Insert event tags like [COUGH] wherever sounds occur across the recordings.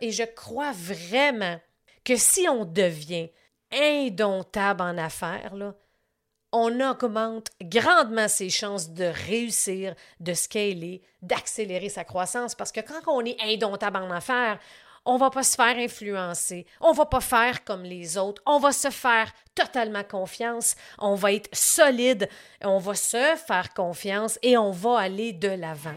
Et je crois vraiment que si on devient indomptable en affaires, on augmente grandement ses chances de réussir, de scaler, d'accélérer sa croissance. Parce que quand on est indomptable en affaires, on va pas se faire influencer, on va pas faire comme les autres, on va se faire totalement confiance, on va être solide, on va se faire confiance et on va aller de l'avant.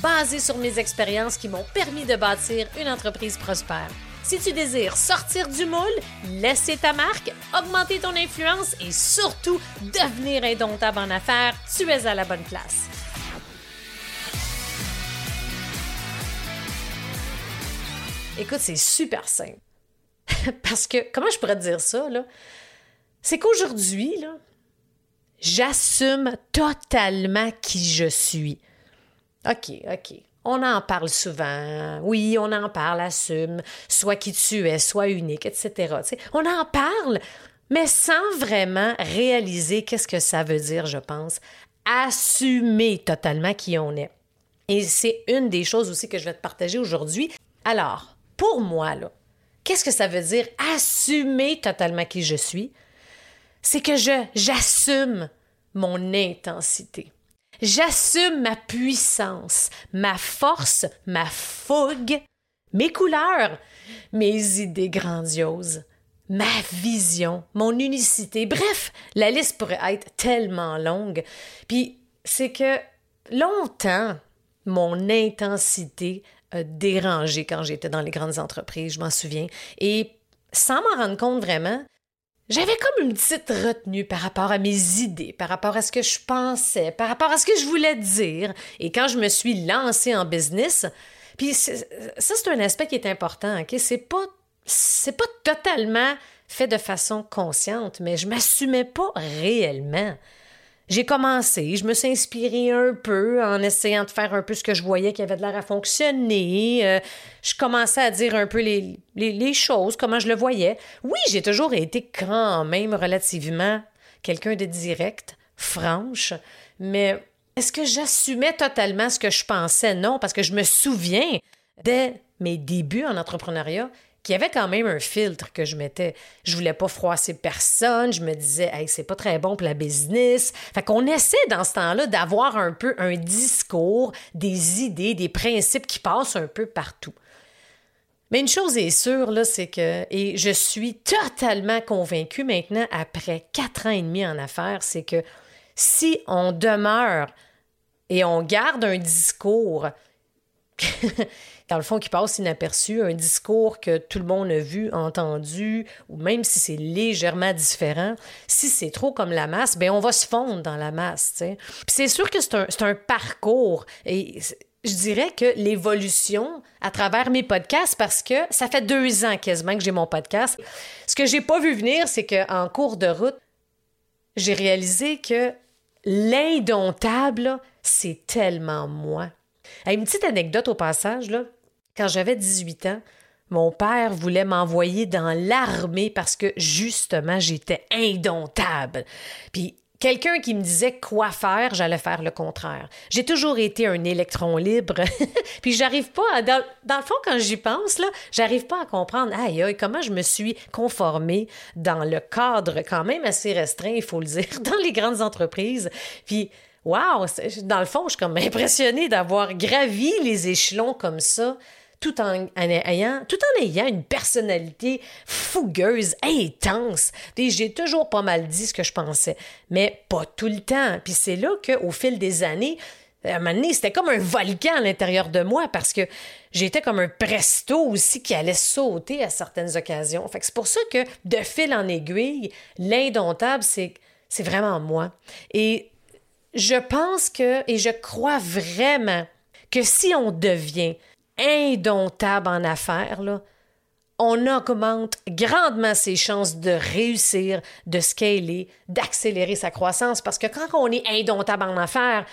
basées sur mes expériences qui m'ont permis de bâtir une entreprise prospère. Si tu désires sortir du moule, laisser ta marque, augmenter ton influence et surtout devenir indomptable en affaires, tu es à la bonne place. Écoute, c'est super simple. [LAUGHS] Parce que, comment je pourrais te dire ça, là? C'est qu'aujourd'hui, là, j'assume totalement qui je suis. OK, OK. On en parle souvent. Oui, on en parle, assume. Soit qui tu es, soit unique, etc. on en parle, mais sans vraiment réaliser qu'est-ce que ça veut dire, je pense. Assumer totalement qui on est. Et c'est une des choses aussi que je vais te partager aujourd'hui. Alors, pour moi, là, qu'est-ce que ça veut dire assumer totalement qui je suis? C'est que je, j'assume mon intensité. J'assume ma puissance, ma force, ma fougue, mes couleurs, mes idées grandioses, ma vision, mon unicité. Bref, la liste pourrait être tellement longue. Puis c'est que longtemps, mon intensité a dérangé quand j'étais dans les grandes entreprises, je m'en souviens. Et sans m'en rendre compte vraiment, j'avais comme une petite retenue par rapport à mes idées, par rapport à ce que je pensais, par rapport à ce que je voulais dire. Et quand je me suis lancée en business, puis ça, c'est un aspect qui est important, OK? C'est pas, c'est pas totalement fait de façon consciente, mais je m'assumais pas réellement. J'ai commencé, je me suis inspirée un peu en essayant de faire un peu ce que je voyais qui avait de l'air à fonctionner. Euh, je commençais à dire un peu les, les, choses, comment je le voyais. Oui, j'ai toujours été quand même relativement quelqu'un de direct, franche, mais est-ce que j'assumais totalement ce que je pensais? Non, parce que je me souviens, dès mes débuts en entrepreneuriat, qu'il y avait quand même un filtre que je mettais. Je voulais pas froisser personne. Je me disais, hey, c'est pas très bon pour la business. Fait qu'on essaie dans ce temps-là d'avoir un peu un discours, des idées, des principes qui passent un peu partout. Mais une chose est sûre, là, c'est que, et je suis totalement convaincue maintenant, après quatre ans et demi en affaires, c'est que si on demeure et on garde un discours [LAUGHS] dans le fond, qui passe inaperçu, un discours que tout le monde a vu, entendu, ou même si c'est légèrement différent, si c'est trop comme la masse, ben on va se fondre dans la masse. Puis c'est sûr que c'est un, parcours. Et je dirais que l'évolution à travers mes podcasts, parce que ça fait deux ans quasiment que j'ai mon podcast, ce que j'ai pas vu venir, c'est qu'en cours de route, j'ai réalisé que l'indomptable, c'est tellement moi. Une petite anecdote au passage, là. Quand j'avais 18 ans, mon père voulait m'envoyer dans l'armée parce que justement j'étais indomptable. Puis quelqu'un qui me disait quoi faire, j'allais faire le contraire. J'ai toujours été un électron libre. [LAUGHS] puis j'arrive pas à, dans, le fond quand j'y pense là, j'arrive pas à comprendre aïe aïe comment je me suis conformée dans le cadre quand même assez restreint, il faut le dire, [LAUGHS] dans les grandes entreprises. Puis Wow! Dans le fond, je suis comme impressionnée d'avoir gravi les échelons comme ça, tout en, ayant, tout en ayant une personnalité fougueuse, intense. J'ai toujours pas mal dit ce que je pensais, mais pas tout le temps. Puis c'est là qu'au fil des années, à un moment donné, c'était comme un volcan à l'intérieur de moi parce que j'étais comme un presto aussi qui allait sauter à certaines occasions. Fait que c'est pour ça que de fil en aiguille, l'indomptable, c'est, c'est vraiment moi. Et je pense que, et je crois vraiment que si on devient indomptable en affaires, on augmente grandement ses chances de réussir, de scaler, d'accélérer sa croissance. Parce que quand on est indomptable en affaires,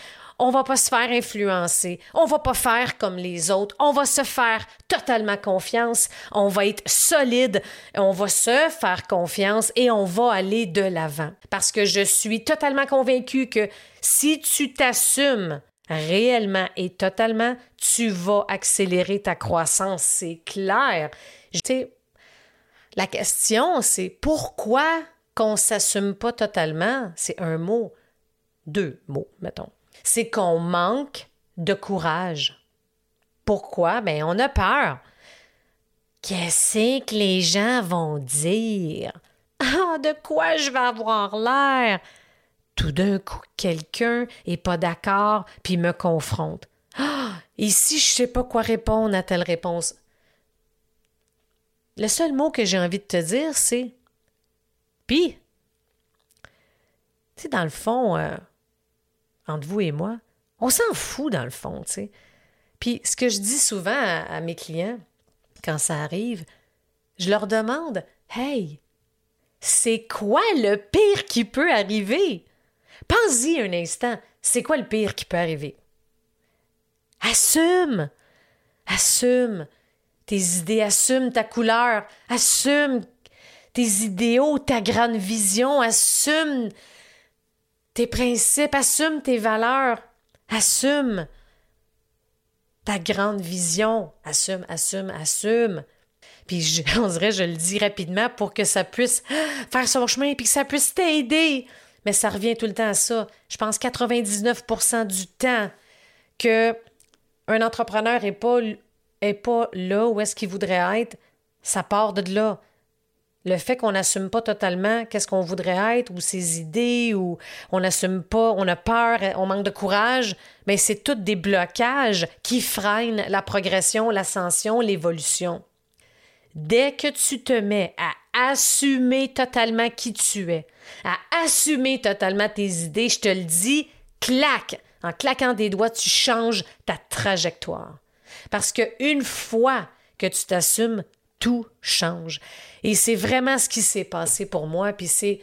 on va pas se faire influencer, on va pas faire comme les autres, on va se faire totalement confiance, on va être solide, on va se faire confiance et on va aller de l'avant. Parce que je suis totalement convaincue que si tu t'assumes réellement et totalement, tu vas accélérer ta croissance, c'est clair. la question, c'est pourquoi qu'on s'assume pas totalement? C'est un mot, deux mots, mettons c'est qu'on manque de courage. Pourquoi? Ben, on a peur. Qu'est-ce que les gens vont dire? Ah, de quoi je vais avoir l'air? Tout d'un coup, quelqu'un est pas d'accord puis me confronte. Ah, ici, je sais pas quoi répondre à telle réponse. Le seul mot que j'ai envie de te dire, c'est Puis, tu sais, dans le fond, euh, entre vous et moi, on s'en fout dans le fond, tu sais. Puis ce que je dis souvent à, mes clients, quand ça arrive, je leur demande Hey, c'est quoi le pire qui peut arriver? Pense-y un instant, c'est quoi le pire qui peut arriver? Assume! Assume tes idées, assume ta couleur, assume tes idéaux, ta grande vision, assume tes principes, assume tes valeurs, assume ta grande vision, assume, assume, assume. Puis je, [LAUGHS] on dirait, je le dis rapidement pour que ça puisse faire son chemin puis que ça puisse t'aider. Mais ça revient tout le temps à ça. Je pense 99% du temps que un entrepreneur n'est pas, est pas là où est-ce qu'il voudrait être, ça part de là le fait qu'on n'assume pas totalement qu'est-ce qu'on voudrait être ou ses idées ou on n'assume pas, on a peur, on manque de courage, mais c'est tous des blocages qui freinent la progression, l'ascension, l'évolution. Dès que tu te mets à assumer totalement qui tu es, à assumer totalement tes idées, je te le dis, claque, en claquant des doigts, tu changes ta trajectoire. Parce que une fois que tu t'assumes, tout change. Et c'est vraiment ce qui s'est passé pour moi. Puis c'est,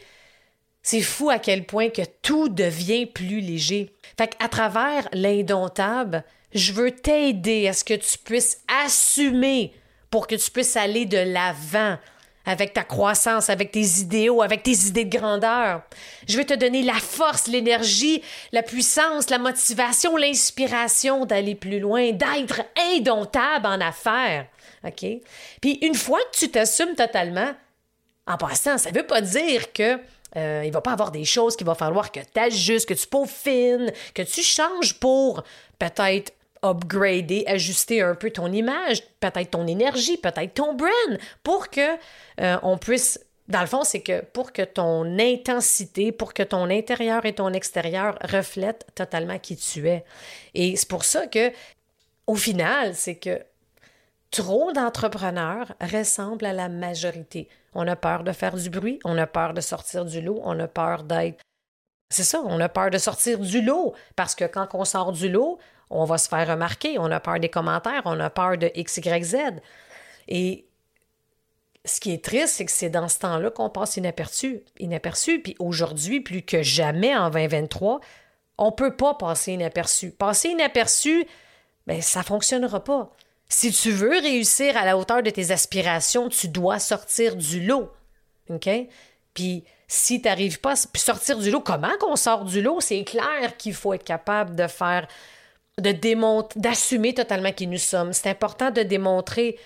c'est fou à quel point que tout devient plus léger. Fait qu'à travers l'indomptable, je veux t'aider à ce que tu puisses assumer pour que tu puisses aller de l'avant avec ta croissance, avec tes idéaux, avec tes idées de grandeur. Je veux te donner la force, l'énergie, la puissance, la motivation, l'inspiration d'aller plus loin, d'être indomptable en affaires. OK? Puis une fois que tu t'assumes totalement, en passant, ça ne veut pas dire que euh, il va pas avoir des choses qu'il va falloir que tu ajustes, que tu peaufines, que tu changes pour peut-être upgrader, ajuster un peu ton image, peut-être ton énergie, peut-être ton brand, pour que euh, on puisse dans le fond, c'est que pour que ton intensité, pour que ton intérieur et ton extérieur reflètent totalement qui tu es. Et c'est pour ça que, au final, c'est que trop d'entrepreneurs ressemblent à la majorité. On a peur de faire du bruit, on a peur de sortir du lot, on a peur d'être... C'est ça, on a peur de sortir du lot parce que quand on sort du lot, on va se faire remarquer, on a peur des commentaires, on a peur de X, Y, Z. Et ce qui est triste, c'est que c'est dans ce temps-là qu'on passe inaperçu. Inaperçu, puis aujourd'hui, plus que jamais en 2023, on ne peut pas passer inaperçu. Passer inaperçu, ben, ça ne fonctionnera pas. Si tu veux réussir à la hauteur de tes aspirations, tu dois sortir du lot. OK? Puis si tu n'arrives pas à sortir du lot, comment qu'on sort du lot? C'est clair qu'il faut être capable de faire, d'assumer totalement qui nous sommes. C'est important de démontrer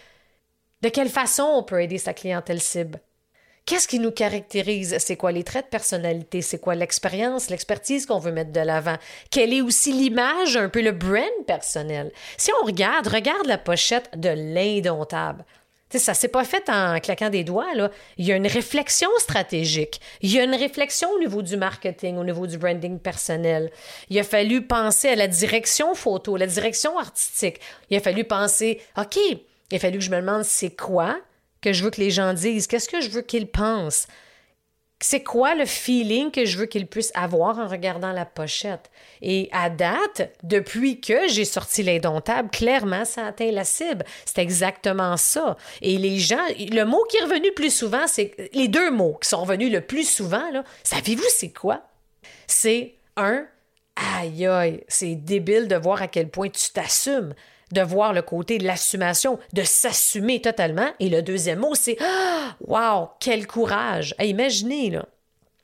de quelle façon on peut aider sa clientèle cible. Qu'est-ce qui nous caractérise? C'est quoi les traits de personnalité? C'est quoi l'expérience, l'expertise qu'on veut mettre de l'avant? Quelle est aussi l'image, un peu le brand personnel? Si on regarde, regarde la pochette de l'indomptable. Ça ça s'est pas fait en claquant des doigts. Là. Il y a une réflexion stratégique. Il y a une réflexion au niveau du marketing, au niveau du branding personnel. Il a fallu penser à la direction photo, la direction artistique. Il a fallu penser, OK, il a fallu que je me demande c'est quoi que je veux que les gens disent, qu'est-ce que je veux qu'ils pensent, c'est quoi le feeling que je veux qu'il puisse avoir en regardant la pochette? Et à date, depuis que j'ai sorti l'indomptable, clairement, ça atteint la cible. C'est exactement ça. Et les gens, le mot qui est revenu plus souvent, c'est les deux mots qui sont revenus le plus souvent, là, savez-vous c'est quoi? C'est un, aïe aïe, c'est débile de voir à quel point tu t'assumes de voir le côté de l'assumation, de s'assumer totalement. Et le deuxième mot, c'est ah, Wow, quel courage! imaginez, là,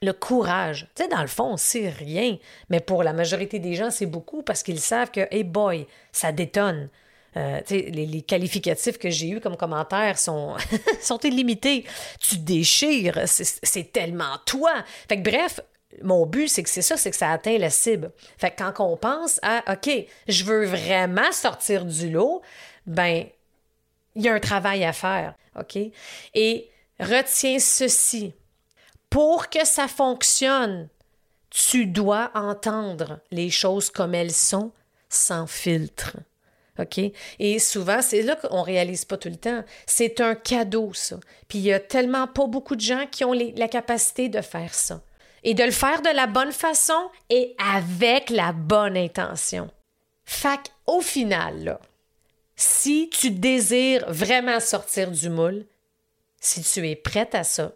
le courage. Tu sais, dans le fond, c'est rien. Mais pour la majorité des gens, c'est beaucoup parce qu'ils savent que, hey boy, ça détonne. Euh, les, les, qualificatifs que j'ai eus comme commentaires sont, [LAUGHS] sont illimités. Tu déchires, c'est tellement toi. Fait que bref, mon but, c'est que c'est ça, c'est que ça atteint la cible. Fait que quand on pense à OK, je veux vraiment sortir du lot, ben il y a un travail à faire. OK? Et retiens ceci. Pour que ça fonctionne, tu dois entendre les choses comme elles sont, sans filtre. OK? Et souvent, c'est là qu'on réalise pas tout le temps. C'est un cadeau, ça. Puis il y a tellement pas beaucoup de gens qui ont la capacité de faire ça et de le faire de la bonne façon et avec la bonne intention. Fac, au final, si tu désires vraiment sortir du moule, si tu es prête à ça,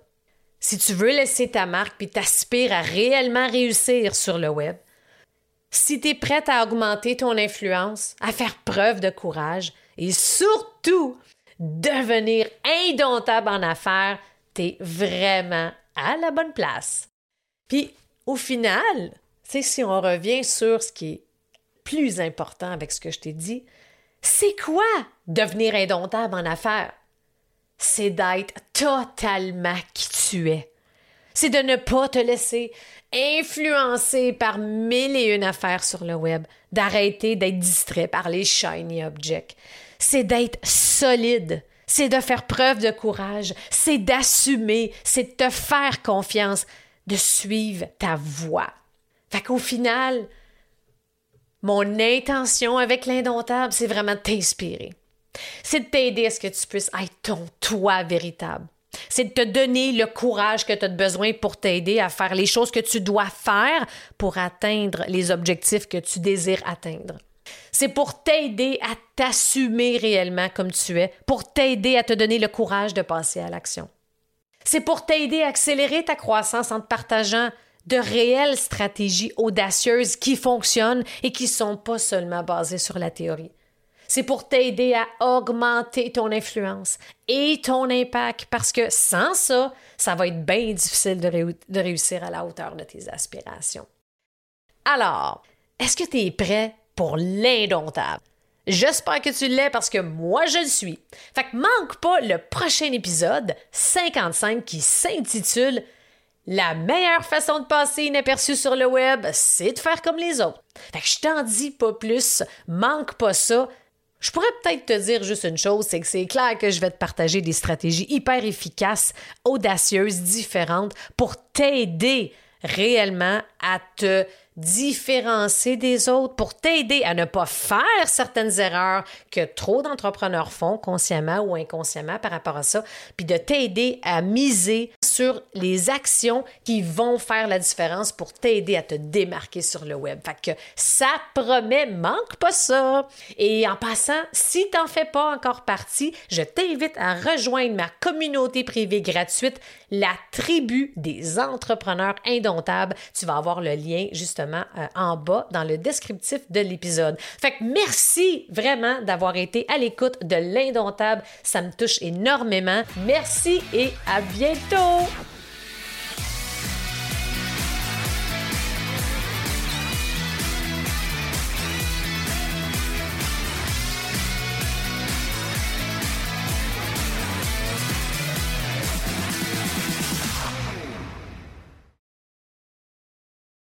si tu veux laisser ta marque puis t'aspires à réellement réussir sur le web, si tu es prête à augmenter ton influence, à faire preuve de courage et surtout devenir indomptable en affaires, tu es vraiment à la bonne place. Puis au final, si on revient sur ce qui est plus important avec ce que je t'ai dit, c'est quoi devenir indomptable en affaires? C'est d'être totalement qui tu es. C'est de ne pas te laisser influencer par mille et une affaires sur le web, d'arrêter d'être distrait par les shiny objects. C'est d'être solide, c'est de faire preuve de courage, c'est d'assumer, c'est de te faire confiance, de suivre ta voix. Fait qu'au final, mon intention avec l'indomptable, c'est vraiment de t'inspirer. C'est de t'aider à ce que tu puisses être ton toi véritable. C'est de te donner le courage que tu as besoin pour t'aider à faire les choses que tu dois faire pour atteindre les objectifs que tu désires atteindre. C'est pour t'aider à t'assumer réellement comme tu es, pour t'aider à te donner le courage de passer à l'action. C'est pour t'aider à accélérer ta croissance en te partageant de réelles stratégies audacieuses qui fonctionnent et qui ne sont pas seulement basées sur la théorie. C'est pour t'aider à augmenter ton influence et ton impact parce que sans ça, ça va être bien difficile de, de réussir à la hauteur de tes aspirations. Alors, est-ce que tu es prêt pour l'indomptable? J'espère que tu l'es parce que moi je le suis. Fait que manque pas le prochain épisode 55 qui s'intitule La meilleure façon de passer inaperçu sur le web, c'est de faire comme les autres. Fait que je t'en dis pas plus, manque pas ça. Je pourrais peut-être te dire juste une chose, c'est que c'est clair que je vais te partager des stratégies hyper efficaces, audacieuses, différentes pour t'aider réellement à te différencier des autres, pour t'aider à ne pas faire certaines erreurs que trop d'entrepreneurs font consciemment ou inconsciemment par rapport à ça, puis de t'aider à miser sur les actions qui vont faire la différence pour t'aider à te démarquer sur le web. Fait que ça promet, manque pas ça. Et en passant, si t'en fais pas encore partie, je t'invite à rejoindre ma communauté privée gratuite, la tribu des entrepreneurs indomptables. Tu vas avoir le lien euh, en bas dans le descriptif de l'épisode. Fait que merci vraiment d'avoir été à l'écoute de l'indomptable. Ça me touche énormément. Merci et à bientôt!